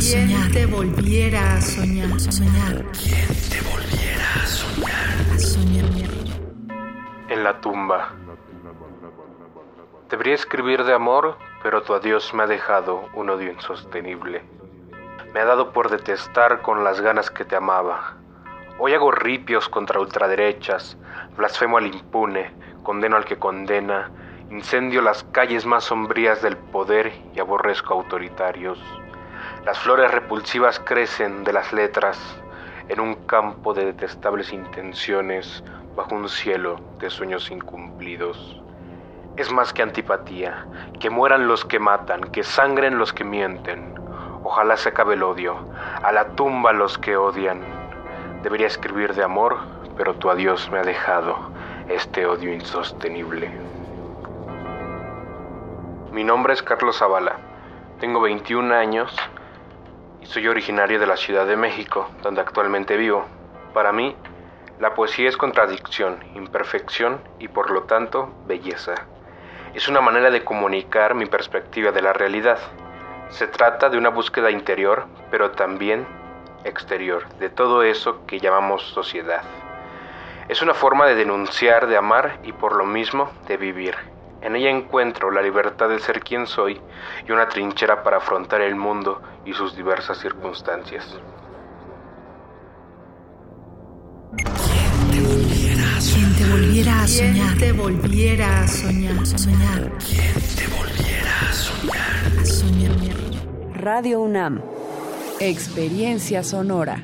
a soñar? te volviera a soñar? soñar. ¿Quién te volviera a soñar? A soñar. En la tumba. Debería escribir de amor, pero tu adiós me ha dejado un odio insostenible. Me ha dado por detestar con las ganas que te amaba. Hoy hago ripios contra ultraderechas, blasfemo al impune, condeno al que condena, incendio las calles más sombrías del poder y aborrezco autoritarios. Las flores repulsivas crecen de las letras en un campo de detestables intenciones bajo un cielo de sueños incumplidos. Es más que antipatía, que mueran los que matan, que sangren los que mienten. Ojalá se acabe el odio, a la tumba los que odian. Debería escribir de amor, pero tu adiós me ha dejado este odio insostenible. Mi nombre es Carlos Zavala, tengo 21 años y soy originario de la Ciudad de México, donde actualmente vivo. Para mí, la poesía es contradicción, imperfección y por lo tanto belleza. Es una manera de comunicar mi perspectiva de la realidad. Se trata de una búsqueda interior, pero también exterior, de todo eso que llamamos sociedad. Es una forma de denunciar, de amar y por lo mismo de vivir. En ella encuentro la libertad de ser quien soy y una trinchera para afrontar el mundo y sus diversas circunstancias. ¿Quién te volviera a soñar? te volviera a soñar? soñar. ¿Quién te volviera a soñar? A soñar. Radio UNAM. Experiencia sonora.